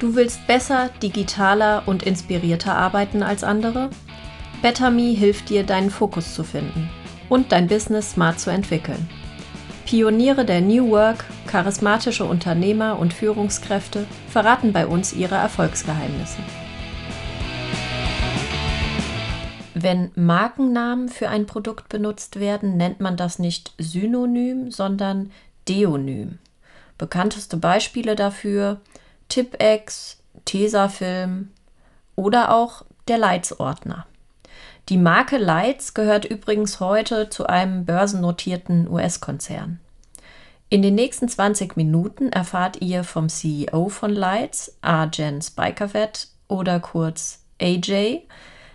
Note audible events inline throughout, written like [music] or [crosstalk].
Du willst besser, digitaler und inspirierter arbeiten als andere? BetterMe hilft dir, deinen Fokus zu finden und dein Business smart zu entwickeln. Pioniere der New Work, charismatische Unternehmer und Führungskräfte verraten bei uns ihre Erfolgsgeheimnisse. Wenn Markennamen für ein Produkt benutzt werden, nennt man das nicht Synonym, sondern Deonym. Bekannteste Beispiele dafür Tipex, Tesafilm oder auch der Leitsordner. Die Marke Lights gehört übrigens heute zu einem börsennotierten US-Konzern. In den nächsten 20 Minuten erfahrt ihr vom CEO von Lights, Arjen Spikervet oder kurz AJ,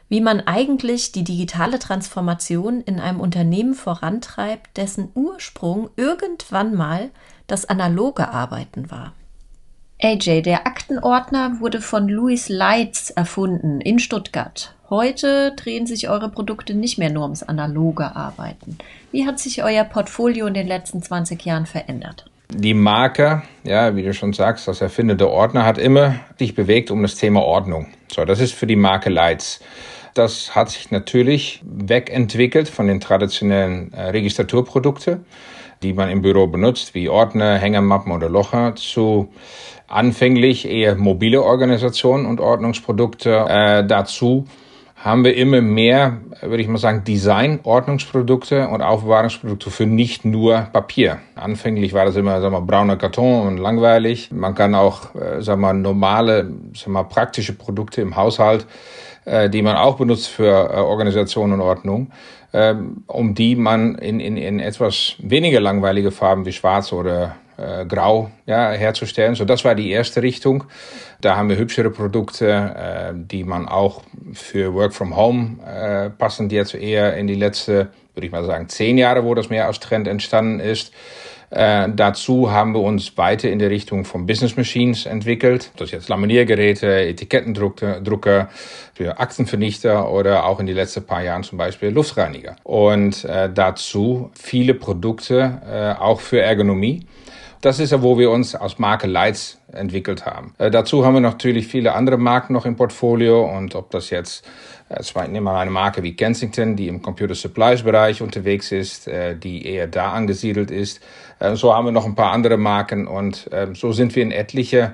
wie man eigentlich die digitale Transformation in einem Unternehmen vorantreibt, dessen Ursprung irgendwann mal das analoge Arbeiten war. AJ, der Aktenordner wurde von Louis Leitz erfunden in Stuttgart. Heute drehen sich eure Produkte nicht mehr nur ums analoge Arbeiten. Wie hat sich euer Portfolio in den letzten 20 Jahren verändert? Die Marke, ja, wie du schon sagst, das erfindete Ordner hat immer sich bewegt um das Thema Ordnung. So, das ist für die Marke Leitz. Das hat sich natürlich wegentwickelt von den traditionellen äh, Registraturprodukten, die man im Büro benutzt, wie Ordner, Hängermappen oder Locher, zu anfänglich eher mobile Organisationen und Ordnungsprodukte. Äh, dazu haben wir immer mehr, würde ich mal sagen, Design-Ordnungsprodukte und Aufbewahrungsprodukte für nicht nur Papier. Anfänglich war das immer, sagen wir, brauner Karton und langweilig. Man kann auch, äh, sagen wir, normale, sagen wir, praktische Produkte im Haushalt, äh, die man auch benutzt für äh, Organisation und Ordnung, äh, um die man in, in, in etwas weniger langweilige Farben wie schwarz oder äh, grau ja, herzustellen. So, das war die erste Richtung. Da haben wir hübschere Produkte, äh, die man auch für Work from Home äh, passen, jetzt eher in die letzte, würde ich mal sagen, zehn Jahre, wo das mehr als Trend entstanden ist. Äh, dazu haben wir uns weiter in die Richtung von Business Machines entwickelt. Das ist jetzt Laminiergeräte, Etikettendrucker für Aktenvernichter oder auch in die letzten paar Jahren zum Beispiel Luftreiniger. Und äh, dazu viele Produkte äh, auch für Ergonomie. Das ist ja, wo wir uns als Marke Lights entwickelt haben. Äh, dazu haben wir natürlich viele andere Marken noch im Portfolio und ob das jetzt, äh, nehmen wir eine Marke wie Kensington, die im Computer Supplies Bereich unterwegs ist, äh, die eher da angesiedelt ist. Äh, so haben wir noch ein paar andere Marken und äh, so sind wir in etliche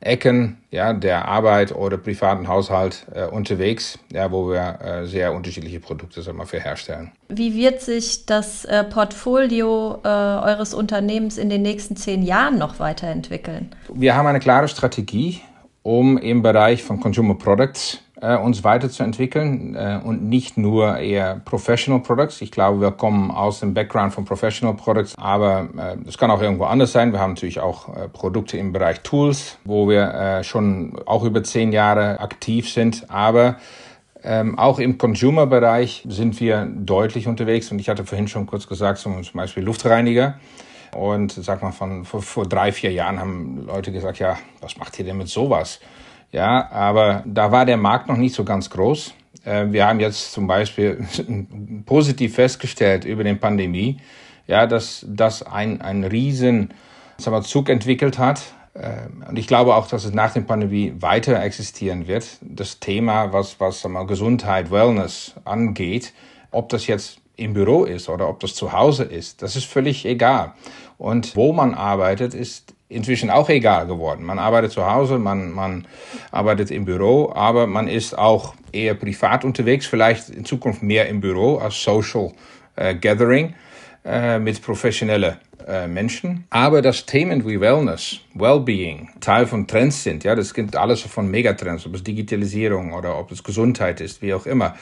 Ecken ja, der Arbeit oder privaten Haushalt äh, unterwegs, ja, wo wir äh, sehr unterschiedliche Produkte sagen wir, für herstellen. Wie wird sich das äh, Portfolio äh, eures Unternehmens in den nächsten zehn Jahren noch weiterentwickeln? Wir haben eine klare Strategie, um im Bereich von Consumer Products äh, uns weiterzuentwickeln äh, und nicht nur eher Professional Products. Ich glaube, wir kommen aus dem Background von Professional Products, aber es äh, kann auch irgendwo anders sein. Wir haben natürlich auch äh, Produkte im Bereich Tools, wo wir äh, schon auch über zehn Jahre aktiv sind, aber ähm, auch im Consumer-Bereich sind wir deutlich unterwegs und ich hatte vorhin schon kurz gesagt, zum Beispiel Luftreiniger. Und sag mal, von vor, vor drei, vier Jahren haben Leute gesagt, ja, was macht ihr denn mit sowas? Ja, aber da war der Markt noch nicht so ganz groß. Äh, wir haben jetzt zum Beispiel [laughs] positiv festgestellt über den Pandemie, ja, dass das ein, ein riesen sagen wir, Zug entwickelt hat. Äh, und ich glaube auch, dass es nach der Pandemie weiter existieren wird. Das Thema, was, was sagen wir, Gesundheit, Wellness angeht, ob das jetzt im Büro ist oder ob das zu Hause ist, das ist völlig egal. Und wo man arbeitet, ist inzwischen auch egal geworden. Man arbeitet zu Hause, man, man arbeitet im Büro, aber man ist auch eher privat unterwegs, vielleicht in Zukunft mehr im Büro als Social äh, Gathering äh, mit professionellen äh, Menschen. Aber das Themen wie Wellness, Wellbeing, Teil von Trends sind, ja, das gibt alles von Megatrends, ob es Digitalisierung oder ob es Gesundheit ist, wie auch immer.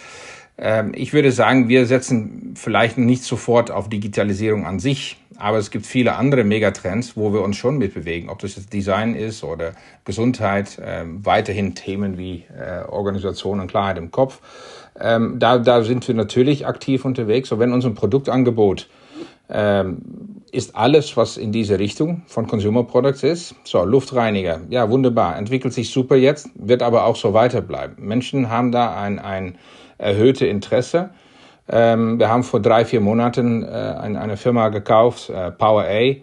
Ähm, ich würde sagen, wir setzen vielleicht nicht sofort auf Digitalisierung an sich, aber es gibt viele andere Megatrends, wo wir uns schon mitbewegen, ob das jetzt Design ist oder Gesundheit, ähm, weiterhin Themen wie äh, Organisation und Klarheit im Kopf. Ähm, da, da sind wir natürlich aktiv unterwegs. So, wenn unser Produktangebot ähm, ist alles, was in diese Richtung von Consumer Products ist. So, Luftreiniger, ja, wunderbar, entwickelt sich super jetzt, wird aber auch so weiterbleiben. Menschen haben da ein, ein erhöhte Interesse ähm, wir haben vor drei, vier Monaten äh, eine, Firma gekauft, äh, Power A,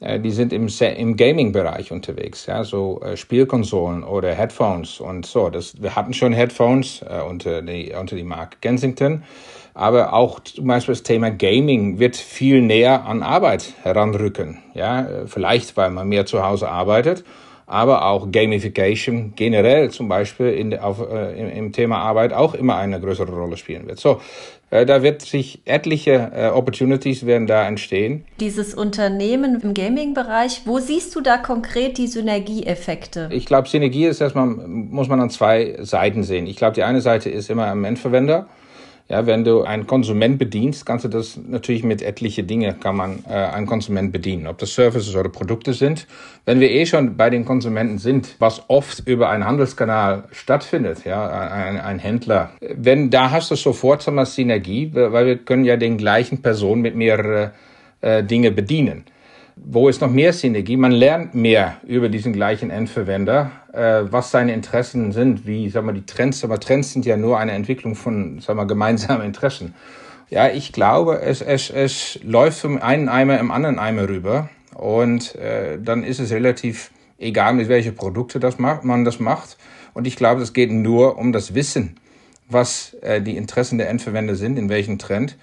äh, die sind im, im Gaming-Bereich unterwegs, ja, so äh, Spielkonsolen oder Headphones und so. Das, wir hatten schon Headphones äh, unter, die, unter die Marke Kensington, aber auch zum Beispiel das Thema Gaming wird viel näher an Arbeit heranrücken, ja, vielleicht weil man mehr zu Hause arbeitet aber auch Gamification generell zum Beispiel in, auf, äh, im, im, Thema Arbeit auch immer eine größere Rolle spielen wird. So, äh, da wird sich etliche äh, Opportunities werden da entstehen. Dieses Unternehmen im Gaming-Bereich, wo siehst du da konkret die Synergieeffekte? Ich glaube, Synergie ist erstmal, muss man an zwei Seiten sehen. Ich glaube, die eine Seite ist immer am Endverwender ja, wenn du einen Konsument bedienst, kannst du das natürlich mit etliche Dinge kann man äh, einen Konsument bedienen, ob das Services oder Produkte sind. Wenn wir eh schon bei den Konsumenten sind, was oft über einen Handelskanal stattfindet, ja, ein, ein Händler, wenn da hast du sofort so eine Synergie, weil wir können ja den gleichen Personen mit mehreren äh, Dinge bedienen wo ist noch mehr Synergie? Man lernt mehr über diesen gleichen Endverwender, äh, was seine Interessen sind, wie, sag mal, die Trends, aber Trends sind ja nur eine Entwicklung von, sag mal, gemeinsamen Interessen. Ja, ich glaube, es, es, es läuft vom einen Eimer im anderen Eimer rüber und äh, dann ist es relativ egal, mit welchen Produkte das macht, man das macht. Und ich glaube, es geht nur um das Wissen, was äh, die Interessen der Endverwender sind, in welchem Trend.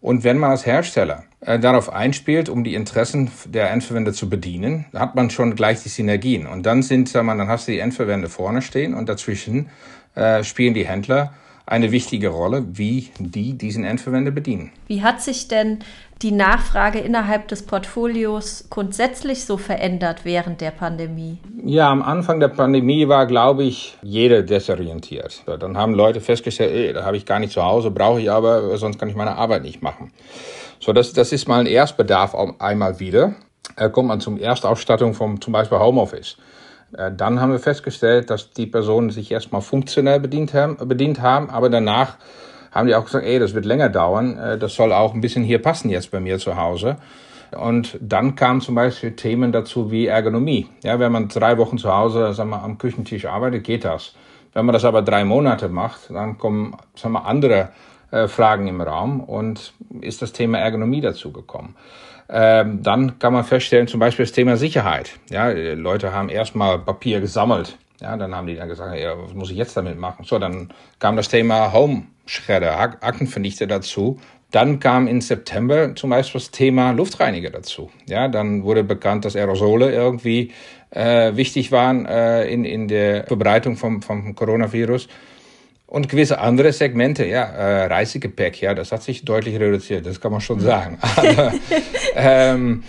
Und wenn man als Hersteller äh, darauf einspielt, um die Interessen der Endverwender zu bedienen, hat man schon gleich die Synergien. Und dann sind, sag mal, dann hast du die Endverwender vorne stehen und dazwischen äh, spielen die Händler eine wichtige Rolle, wie die diesen Endverwender bedienen. Wie hat sich denn die Nachfrage innerhalb des Portfolios grundsätzlich so verändert während der Pandemie? Ja, am Anfang der Pandemie war, glaube ich, jeder desorientiert. Dann haben Leute festgestellt, ey, da habe ich gar nicht zu Hause, brauche ich aber, sonst kann ich meine Arbeit nicht machen. So, das, das ist mal ein Erstbedarf einmal wieder. Da kommt man zum Erstausstattung vom zum Beispiel Homeoffice. Äh, dann haben wir festgestellt, dass die Personen sich erstmal funktionell bedient haben, bedient haben, aber danach haben die auch gesagt, ey, das wird länger dauern, äh, das soll auch ein bisschen hier passen jetzt bei mir zu Hause. Und dann kamen zum Beispiel Themen dazu wie Ergonomie. Ja, wenn man drei Wochen zu Hause sagen wir, am Küchentisch arbeitet, geht das. Wenn man das aber drei Monate macht, dann kommen sagen wir, andere äh, Fragen im Raum und ist das Thema Ergonomie dazu gekommen. Ähm, dann kann man feststellen, zum Beispiel das Thema Sicherheit. Ja, Leute haben erstmal Papier gesammelt. Ja, dann haben die dann gesagt, ja, was muss ich jetzt damit machen? So, dann kam das Thema Home-Schredder, Aktenvernichter dazu. Dann kam im September zum Beispiel das Thema Luftreiniger dazu. Ja, dann wurde bekannt, dass Aerosole irgendwie äh, wichtig waren äh, in, in der Verbreitung vom, vom Coronavirus. Und gewisse andere Segmente, ja, äh, Reisegepäck, ja, das hat sich deutlich reduziert, das kann man schon sagen. [laughs] Aber, ähm,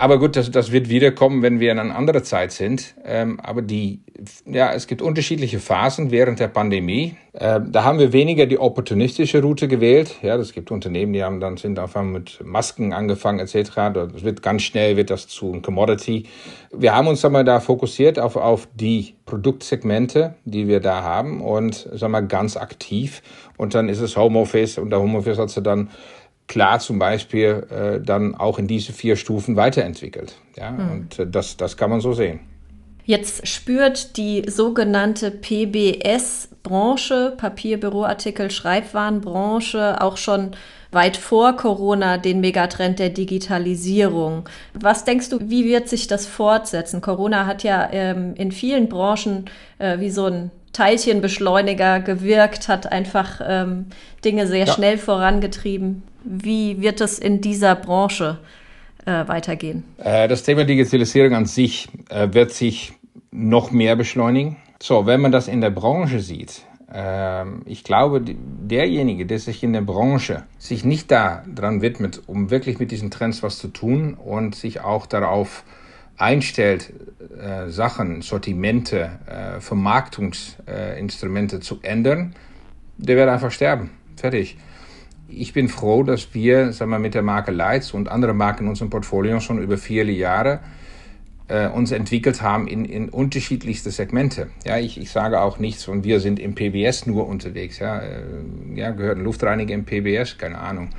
aber gut, das, das wird wiederkommen, wenn wir in einer anderen Zeit sind. Ähm, aber die, ja, es gibt unterschiedliche Phasen während der Pandemie. Ähm, da haben wir weniger die opportunistische Route gewählt. Ja, es gibt Unternehmen, die haben dann sind einfach mit Masken angefangen etc. Das wird ganz schnell wird das zu einem Commodity. Wir haben uns einmal da fokussiert auf auf die Produktsegmente, die wir da haben und sagen wir ganz aktiv. Und dann ist es Homeoffice und der Homeoffice hat sie dann klar zum Beispiel äh, dann auch in diese vier Stufen weiterentwickelt. Ja, hm. und äh, das, das kann man so sehen. Jetzt spürt die sogenannte PBS-Branche, Papier, Büroartikel, Schreibwarenbranche, auch schon weit vor Corona den Megatrend der Digitalisierung. Was denkst du, wie wird sich das fortsetzen? Corona hat ja ähm, in vielen Branchen äh, wie so ein Teilchenbeschleuniger gewirkt, hat einfach ähm, Dinge sehr ja. schnell vorangetrieben. Wie wird es in dieser Branche äh, weitergehen? Äh, das Thema Digitalisierung an sich äh, wird sich noch mehr beschleunigen. So, wenn man das in der Branche sieht, ähm, ich glaube, derjenige, der sich in der Branche sich nicht daran widmet, um wirklich mit diesen Trends was zu tun und sich auch darauf einstellt, äh, Sachen, Sortimente, äh, Vermarktungsinstrumente zu ändern, der wird einfach sterben. Fertig. Ich bin froh, dass wir sagen wir, mit der Marke Lights und andere Marken in unserem Portfolio schon über viele Jahre äh, uns entwickelt haben in, in unterschiedlichste Segmente. Ja, ich, ich sage auch nichts und wir sind im PBS nur unterwegs. Ja, äh, ja gehört ein Luftreiniger im PBS? Keine Ahnung.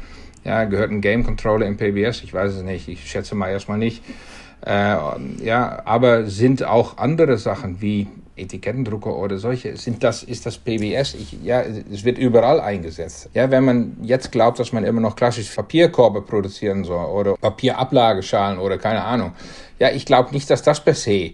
Ja, gehört ein Game Controller im PBS? Ich weiß es nicht. Ich schätze mal erstmal nicht. Äh, ja, aber sind auch andere Sachen wie Etikettendrucker oder solche, sind das, ist das PBS? Ich, ja, es wird überall eingesetzt. Ja, wenn man jetzt glaubt, dass man immer noch klassisch Papierkorbe produzieren soll oder Papierablageschalen oder keine Ahnung. Ja, ich glaube nicht, dass das per se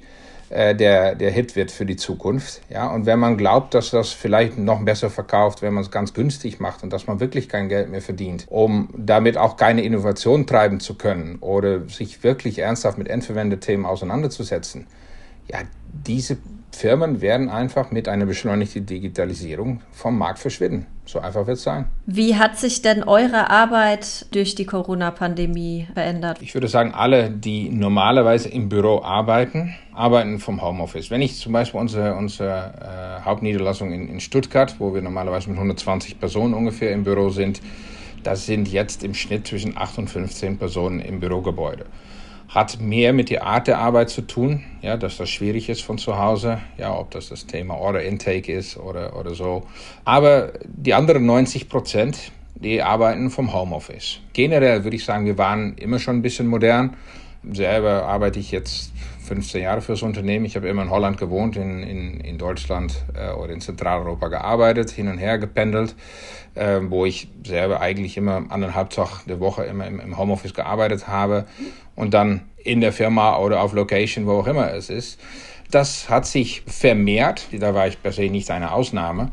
äh, der, der Hit wird für die Zukunft. Ja, und wenn man glaubt, dass das vielleicht noch besser verkauft, wenn man es ganz günstig macht und dass man wirklich kein Geld mehr verdient, um damit auch keine Innovation treiben zu können oder sich wirklich ernsthaft mit Endverwendethemen auseinanderzusetzen, ja, diese Firmen werden einfach mit einer beschleunigten Digitalisierung vom Markt verschwinden. So einfach wird es sein. Wie hat sich denn eure Arbeit durch die Corona-Pandemie verändert? Ich würde sagen, alle, die normalerweise im Büro arbeiten, arbeiten vom Homeoffice. Wenn ich zum Beispiel unsere, unsere äh, Hauptniederlassung in, in Stuttgart, wo wir normalerweise mit 120 Personen ungefähr im Büro sind, das sind jetzt im Schnitt zwischen 8 und 15 Personen im Bürogebäude hat mehr mit der Art der Arbeit zu tun, ja, dass das schwierig ist von zu Hause, ja, ob das das Thema Order Intake ist oder, oder so. Aber die anderen 90 Prozent, die arbeiten vom Homeoffice. Generell würde ich sagen, wir waren immer schon ein bisschen modern. Selber arbeite ich jetzt 15 Jahre für das Unternehmen. Ich habe immer in Holland gewohnt, in, in, in Deutschland äh, oder in Zentraleuropa gearbeitet, hin und her gependelt, äh, wo ich selber eigentlich immer anderthalb Tag der Woche immer im, im Homeoffice gearbeitet habe und dann in der Firma oder auf Location, wo auch immer es ist. Das hat sich vermehrt. Da war ich per se nicht eine Ausnahme.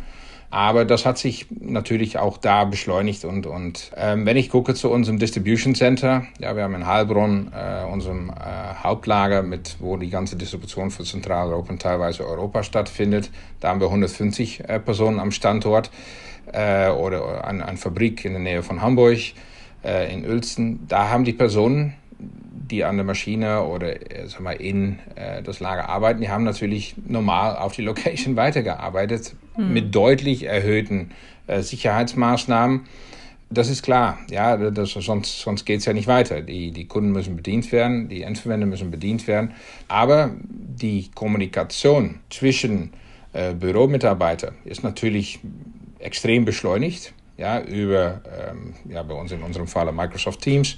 Aber das hat sich natürlich auch da beschleunigt und, und ähm, wenn ich gucke zu unserem Distribution Center, ja, wir haben in Heilbronn äh, unserem äh, Hauptlager, mit, wo die ganze Distribution für Zentraleuropa und teilweise Europa stattfindet. Da haben wir 150 äh, Personen am Standort äh, oder an eine Fabrik in der Nähe von Hamburg, äh, in Uelzen. Da haben die Personen die an der Maschine oder äh, sag mal, in äh, das Lager arbeiten, die haben natürlich normal auf die Location [laughs] weitergearbeitet mhm. mit deutlich erhöhten äh, Sicherheitsmaßnahmen. Das ist klar, ja, das, sonst, sonst geht es ja nicht weiter. Die, die Kunden müssen bedient werden, die Endverwender müssen bedient werden. Aber die Kommunikation zwischen äh, Büromitarbeitern ist natürlich extrem beschleunigt, ja, über, ähm, ja, bei uns in unserem Fall Microsoft Teams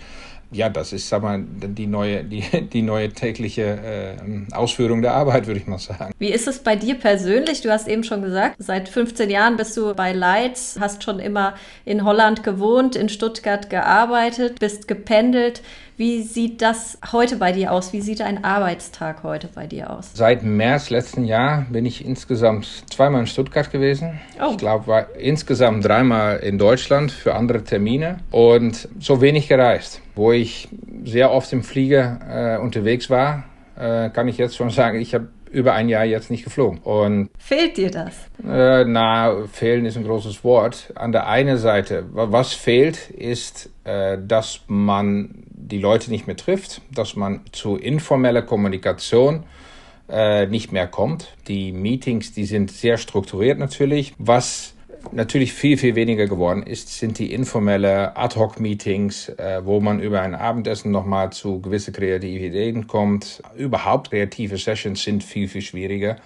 ja, das ist sag mal, die, neue, die, die neue tägliche äh, Ausführung der Arbeit, würde ich mal sagen. Wie ist es bei dir persönlich? Du hast eben schon gesagt, seit 15 Jahren bist du bei Leitz, hast schon immer in Holland gewohnt, in Stuttgart gearbeitet, bist gependelt. Wie sieht das heute bei dir aus? Wie sieht ein Arbeitstag heute bei dir aus? Seit März letzten Jahr bin ich insgesamt zweimal in Stuttgart gewesen. Oh. Ich glaube, war insgesamt dreimal in Deutschland für andere Termine und so wenig gereist. Wo ich sehr oft im Flieger äh, unterwegs war, äh, kann ich jetzt schon sagen, ich habe über ein Jahr jetzt nicht geflogen. Und fehlt dir das? Äh, na, fehlen ist ein großes Wort. An der einen Seite, was fehlt, ist, äh, dass man die Leute nicht mehr trifft, dass man zu informeller Kommunikation äh, nicht mehr kommt. Die Meetings, die sind sehr strukturiert natürlich. Was natürlich viel, viel weniger geworden ist, sind die informelle Ad-Hoc-Meetings, äh, wo man über ein Abendessen nochmal zu gewisse kreative Ideen kommt. Überhaupt kreative Sessions sind viel, viel schwieriger.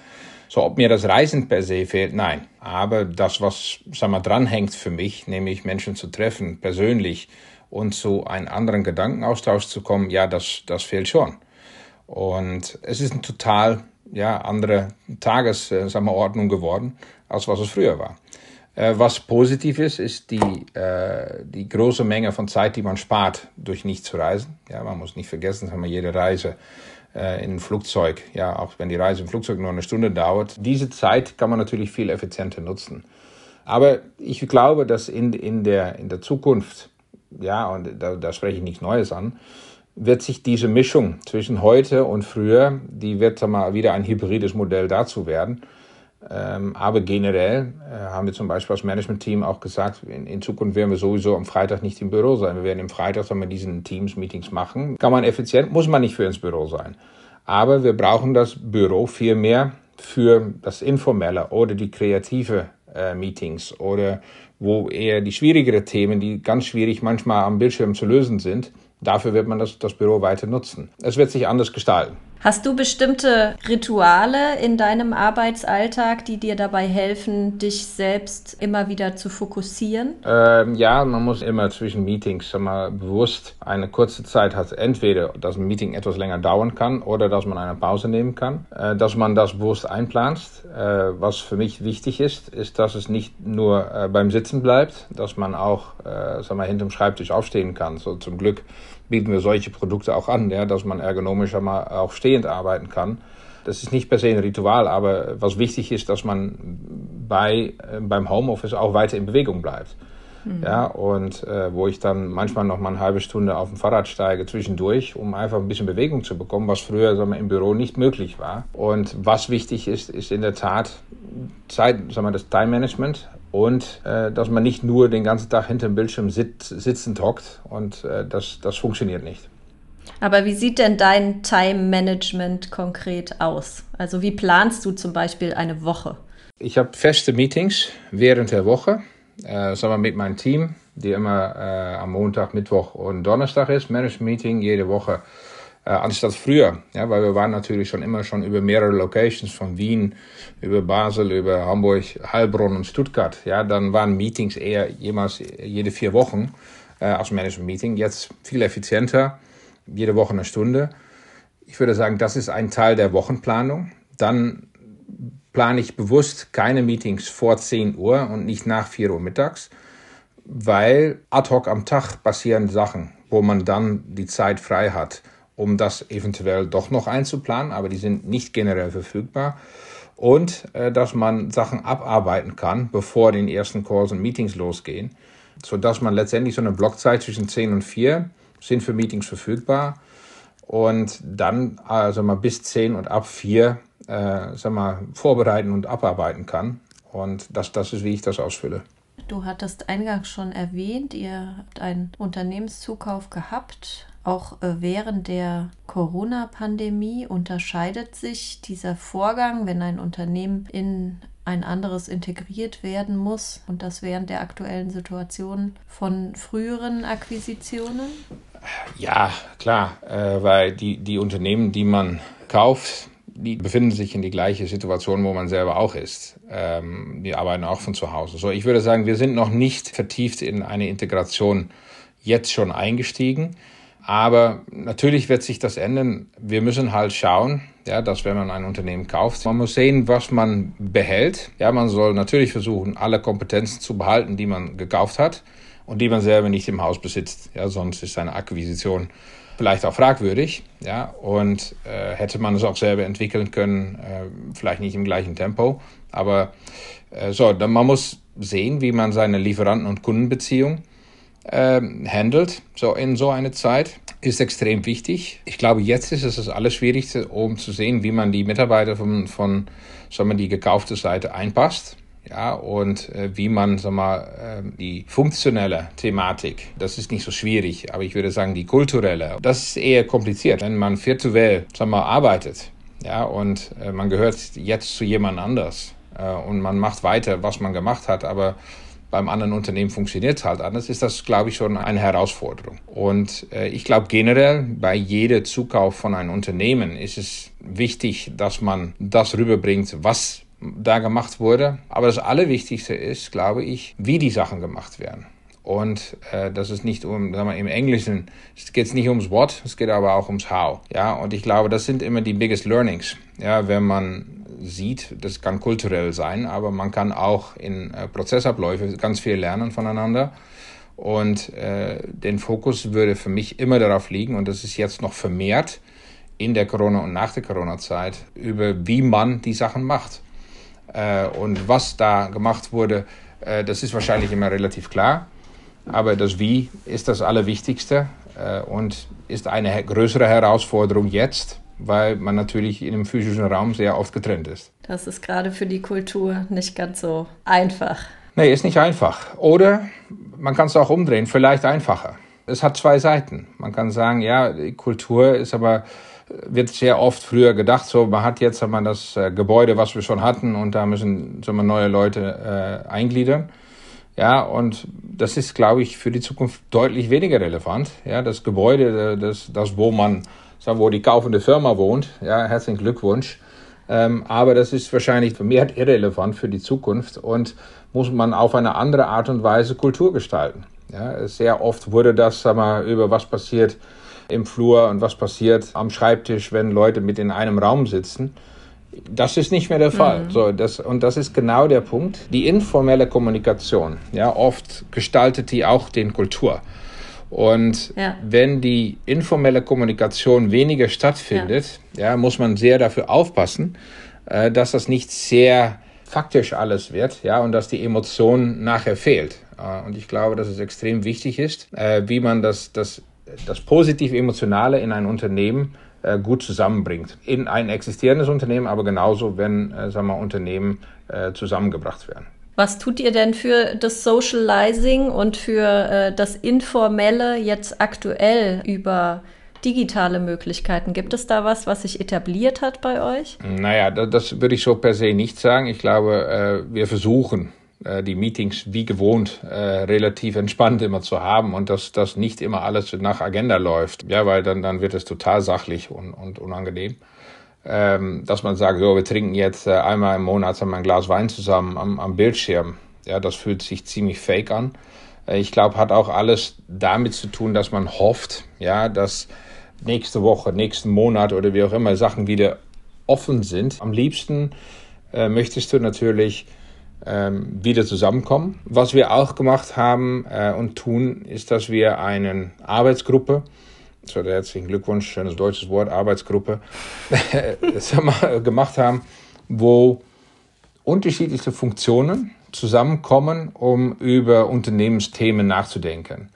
So, ob mir das Reisen per se fehlt, nein. Aber das, was, sag mal, dranhängt für mich, nämlich Menschen zu treffen, persönlich, und zu einem anderen Gedankenaustausch zu kommen, ja, das, das fehlt schon. Und es ist eine total ja, andere Tagesordnung geworden, als was es früher war. Äh, was positiv ist, ist die, äh, die große Menge von Zeit, die man spart, durch nicht zu reisen. Ja, man muss nicht vergessen, dass jede Reise äh, in ein Flugzeug, ja, auch wenn die Reise im Flugzeug nur eine Stunde dauert, diese Zeit kann man natürlich viel effizienter nutzen. Aber ich glaube, dass in, in, der, in der Zukunft ja, und da, da spreche ich nichts Neues an, wird sich diese Mischung zwischen heute und früher, die wird mal wieder ein hybrides Modell dazu werden. Ähm, aber generell äh, haben wir zum Beispiel als Management-Team auch gesagt, in, in, Zukunft werden wir sowieso am Freitag nicht im Büro sein. Wir werden im Freitag, wenn wir diesen Teams-Meetings machen, kann man effizient, muss man nicht für ins Büro sein. Aber wir brauchen das Büro viel mehr für das Informelle oder die kreative äh, Meetings oder wo eher die schwierigeren Themen, die ganz schwierig manchmal am Bildschirm zu lösen sind, dafür wird man das, das Büro weiter nutzen. Es wird sich anders gestalten. Hast du bestimmte Rituale in deinem Arbeitsalltag, die dir dabei helfen, dich selbst immer wieder zu fokussieren? Ähm, ja, man muss immer zwischen Meetings mal bewusst eine kurze Zeit hat. Entweder, dass ein Meeting etwas länger dauern kann oder dass man eine Pause nehmen kann. Äh, dass man das bewusst einplant. Äh, was für mich wichtig ist, ist, dass es nicht nur äh, beim Sitzen bleibt, dass man auch äh, sag mal, hinterm Schreibtisch aufstehen kann. So zum Glück bieten wir solche Produkte auch an, ja, dass man ergonomischer mal auch stehend arbeiten kann. Das ist nicht per se ein Ritual, aber was wichtig ist, dass man bei, äh, beim Homeoffice auch weiter in Bewegung bleibt. Mhm. Ja, und äh, wo ich dann manchmal noch mal eine halbe Stunde auf dem Fahrrad steige zwischendurch, um einfach ein bisschen Bewegung zu bekommen, was früher sagen wir, im Büro nicht möglich war. Und was wichtig ist, ist in der Tat Zeit, sagen wir, das Time Management und äh, dass man nicht nur den ganzen Tag hinter dem Bildschirm sit, sitzend hockt und äh, das, das funktioniert nicht. Aber wie sieht denn dein Time-Management konkret aus? Also wie planst du zum Beispiel eine Woche? Ich habe feste Meetings während der Woche, äh, sagen wir mit meinem Team, die immer äh, am Montag, Mittwoch und Donnerstag ist, Management-Meeting jede Woche anstatt früher. Ja, weil wir waren natürlich schon immer schon über mehrere Locations von Wien, über Basel, über Hamburg, Heilbronn und Stuttgart. Ja, dann waren Meetings eher jemals jede vier Wochen äh, als Management-Meeting. Jetzt viel effizienter, jede Woche eine Stunde. Ich würde sagen, das ist ein Teil der Wochenplanung. Dann plane ich bewusst keine Meetings vor 10 Uhr und nicht nach 4 Uhr mittags, weil ad hoc am Tag passieren Sachen, wo man dann die Zeit frei hat um das eventuell doch noch einzuplanen, aber die sind nicht generell verfügbar. Und äh, dass man Sachen abarbeiten kann, bevor den ersten Calls und Meetings losgehen, sodass man letztendlich so eine Blockzeit zwischen 10 und 4 sind für Meetings verfügbar und dann also mal bis 10 und ab 4 äh, mal, vorbereiten und abarbeiten kann. Und das, das ist, wie ich das ausfülle. Du hattest eingangs schon erwähnt, ihr habt einen Unternehmenszukauf gehabt auch äh, während der Corona-Pandemie unterscheidet sich dieser Vorgang, wenn ein Unternehmen in ein anderes integriert werden muss und das während der aktuellen Situation von früheren Akquisitionen? Ja, klar, äh, weil die, die Unternehmen, die man kauft, die befinden sich in die gleiche Situation, wo man selber auch ist. Ähm, die arbeiten auch von zu Hause. So, ich würde sagen, wir sind noch nicht vertieft in eine Integration jetzt schon eingestiegen. Aber natürlich wird sich das ändern. Wir müssen halt schauen, ja, dass wenn man ein Unternehmen kauft, man muss sehen, was man behält. Ja, man soll natürlich versuchen, alle Kompetenzen zu behalten, die man gekauft hat und die man selber nicht im Haus besitzt. Ja, sonst ist eine Akquisition vielleicht auch fragwürdig. Ja, und äh, hätte man es auch selber entwickeln können, äh, vielleicht nicht im gleichen Tempo. Aber äh, so, dann man muss sehen, wie man seine Lieferanten- und Kundenbeziehung ähm, handelt, so in so einer Zeit, ist extrem wichtig. Ich glaube, jetzt ist es das Allerschwierigste, um zu sehen, wie man die Mitarbeiter von, von sagen wir, die gekaufte Seite einpasst. Ja, und äh, wie man sag mal, äh, die funktionelle Thematik, das ist nicht so schwierig, aber ich würde sagen, die kulturelle, das ist eher kompliziert, wenn man virtuell sag mal, arbeitet. Ja, und äh, man gehört jetzt zu jemand anders äh, und man macht weiter, was man gemacht hat, aber beim anderen Unternehmen funktioniert es halt anders, ist das, glaube ich, schon eine Herausforderung. Und äh, ich glaube generell, bei jedem Zukauf von einem Unternehmen ist es wichtig, dass man das rüberbringt, was da gemacht wurde. Aber das Allerwichtigste ist, glaube ich, wie die Sachen gemacht werden. Und äh, das ist nicht um, sagen wir, im Englischen, es geht nicht ums What, es geht aber auch ums How. Ja, und ich glaube, das sind immer die biggest learnings. Ja, wenn man sieht. Das kann kulturell sein, aber man kann auch in äh, Prozessabläufe ganz viel lernen voneinander. Und äh, den Fokus würde für mich immer darauf liegen, und das ist jetzt noch vermehrt in der Corona- und nach der Corona-Zeit, über wie man die Sachen macht. Äh, und was da gemacht wurde, äh, das ist wahrscheinlich immer relativ klar. Aber das Wie ist das Allerwichtigste äh, und ist eine größere Herausforderung jetzt, weil man natürlich in dem physischen Raum sehr oft getrennt ist. Das ist gerade für die Kultur nicht ganz so einfach. Nee, ist nicht einfach. Oder man kann es auch umdrehen, vielleicht einfacher. Es hat zwei Seiten. Man kann sagen, ja, die Kultur ist aber wird sehr oft früher gedacht, so man hat jetzt man das äh, Gebäude, was wir schon hatten, und da müssen so man neue Leute äh, eingliedern. Ja, und das ist, glaube ich, für die Zukunft deutlich weniger relevant. Ja, das Gebäude, das, das wo man wo die kaufende Firma wohnt. Ja, herzlichen Glückwunsch. Ähm, aber das ist wahrscheinlich vermehrt irrelevant für die Zukunft und muss man auf eine andere Art und Weise Kultur gestalten. Ja, sehr oft wurde das sag mal, über was passiert im Flur und was passiert am Schreibtisch, wenn Leute mit in einem Raum sitzen. Das ist nicht mehr der Fall. Mhm. So, das, und das ist genau der Punkt. Die informelle Kommunikation, ja, oft gestaltet die auch den Kultur. Und ja. wenn die informelle Kommunikation weniger stattfindet, ja. ja. muss man sehr dafür aufpassen, äh, dass das nicht sehr faktisch alles wird, ja, und dass die Emotion nachher fehlt. Äh, und ich glaube, dass es extrem wichtig ist, äh, wie man das, das, das positiv-emotionale in ein Unternehmen gut zusammenbringt. In ein existierendes Unternehmen, aber genauso, wenn äh, sagen wir, Unternehmen äh, zusammengebracht werden. Was tut ihr denn für das Socializing und für äh, das Informelle jetzt aktuell über digitale Möglichkeiten? Gibt es da was, was sich etabliert hat bei euch? Naja, das, das würde ich so per se nicht sagen. Ich glaube, äh, wir versuchen äh, die Meetings wie gewohnt äh, relativ entspannt immer zu haben und dass das nicht immer alles nach Agenda läuft. Ja, weil dann, dann wird es total sachlich und, und unangenehm. Ähm, dass man sagt, jo, wir trinken jetzt äh, einmal im Monat ein Glas Wein zusammen am, am Bildschirm. Ja, das fühlt sich ziemlich fake an. Äh, ich glaube, hat auch alles damit zu tun, dass man hofft, ja, dass nächste Woche, nächsten Monat oder wie auch immer Sachen wieder offen sind. Am liebsten äh, möchtest du natürlich wieder zusammenkommen. Was wir auch gemacht haben äh, und tun, ist, dass wir eine Arbeitsgruppe, so herzlichen Glückwunsch, schönes deutsches Wort, Arbeitsgruppe, [laughs] gemacht haben, wo unterschiedliche Funktionen zusammenkommen, um über Unternehmensthemen nachzudenken.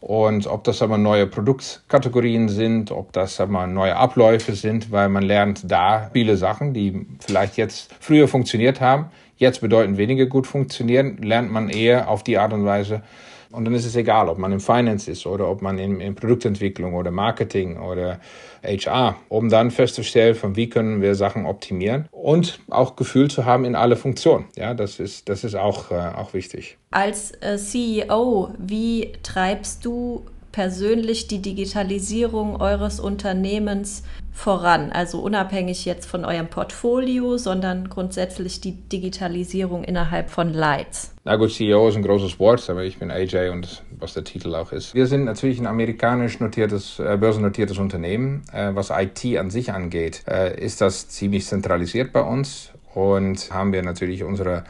Und ob das aber neue Produktkategorien sind, ob das aber neue Abläufe sind, weil man lernt da viele Sachen, die vielleicht jetzt früher funktioniert haben, jetzt bedeuten weniger gut funktionieren, lernt man eher auf die Art und Weise. Und dann ist es egal, ob man im Finance ist oder ob man in, in Produktentwicklung oder Marketing oder HR, um dann festzustellen, von wie können wir Sachen optimieren und auch Gefühl zu haben in alle Funktionen. Ja, das ist, das ist auch, äh, auch wichtig. Als äh, CEO, wie treibst du persönlich die Digitalisierung eures Unternehmens voran? Also unabhängig jetzt von eurem Portfolio, sondern grundsätzlich die Digitalisierung innerhalb von Lights. Na gut, CEO ist ein großes Wort, aber ich bin AJ und was der Titel auch ist. Wir sind natürlich ein amerikanisch notiertes, äh, börsennotiertes Unternehmen. Äh, was IT an sich angeht, äh, ist das ziemlich zentralisiert bei uns und haben wir natürlich unsere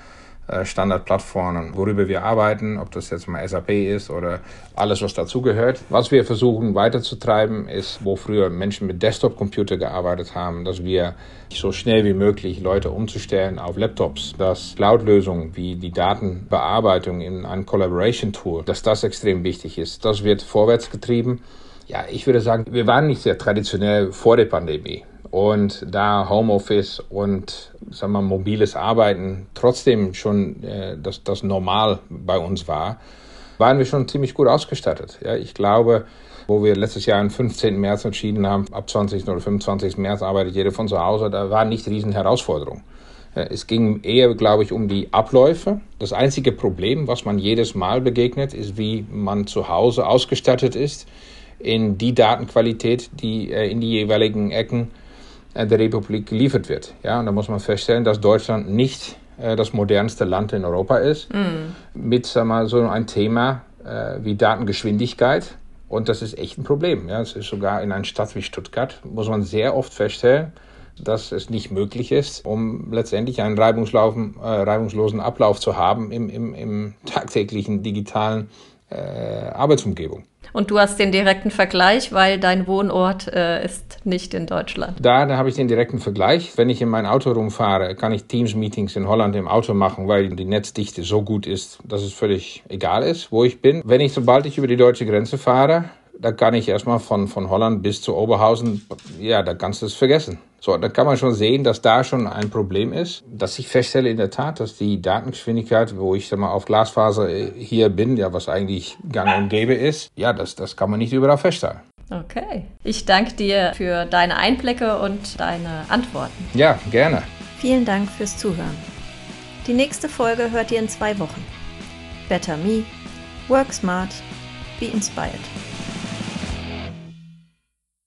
Standardplattformen, worüber wir arbeiten, ob das jetzt mal SAP ist oder alles, was dazugehört. Was wir versuchen weiterzutreiben, ist, wo früher Menschen mit Desktop-Computer gearbeitet haben, dass wir so schnell wie möglich Leute umzustellen auf Laptops, dass Cloud-Lösungen wie die Datenbearbeitung in ein Collaboration-Tool, dass das extrem wichtig ist. Das wird vorwärts getrieben. Ja, ich würde sagen, wir waren nicht sehr traditionell vor der Pandemie. Und da Homeoffice und sagen wir, mobiles Arbeiten trotzdem schon äh, das, das normal bei uns war, waren wir schon ziemlich gut ausgestattet. Ja, ich glaube, wo wir letztes Jahr am 15. März entschieden haben, ab 20. oder 25. März arbeitet jeder von zu Hause, da war nicht riesen Herausforderung. Es ging eher, glaube ich, um die Abläufe. Das einzige Problem, was man jedes Mal begegnet, ist, wie man zu Hause ausgestattet ist in die Datenqualität, die äh, in die jeweiligen Ecken der Republik geliefert wird. Ja, und da muss man feststellen, dass Deutschland nicht äh, das modernste Land in Europa ist, mm. mit sagen wir, so ein Thema äh, wie Datengeschwindigkeit. Und das ist echt ein Problem. Ja, es ist sogar in einer Stadt wie Stuttgart, muss man sehr oft feststellen, dass es nicht möglich ist, um letztendlich einen reibungslosen, äh, reibungslosen Ablauf zu haben im, im, im tagtäglichen digitalen äh, Arbeitsumgebung. Und du hast den direkten Vergleich, weil dein Wohnort äh, ist nicht in Deutschland. Da, da habe ich den direkten Vergleich. Wenn ich in mein Auto rumfahre, kann ich Teams-Meetings in Holland im Auto machen, weil die Netzdichte so gut ist, dass es völlig egal ist, wo ich bin. Wenn ich, sobald ich über die deutsche Grenze fahre, da kann ich erstmal von, von Holland bis zu Oberhausen, ja, da kannst du es vergessen. So, da kann man schon sehen, dass da schon ein Problem ist. Dass ich feststelle in der Tat, dass die Datengeschwindigkeit, wo ich sag mal auf Glasfaser äh, hier bin, ja, was eigentlich gang und gäbe ist, ja, das, das kann man nicht überall feststellen. Okay. Ich danke dir für deine Einblicke und deine Antworten. Ja, gerne. Vielen Dank fürs Zuhören. Die nächste Folge hört ihr in zwei Wochen. Better Me, Work Smart, Be Inspired.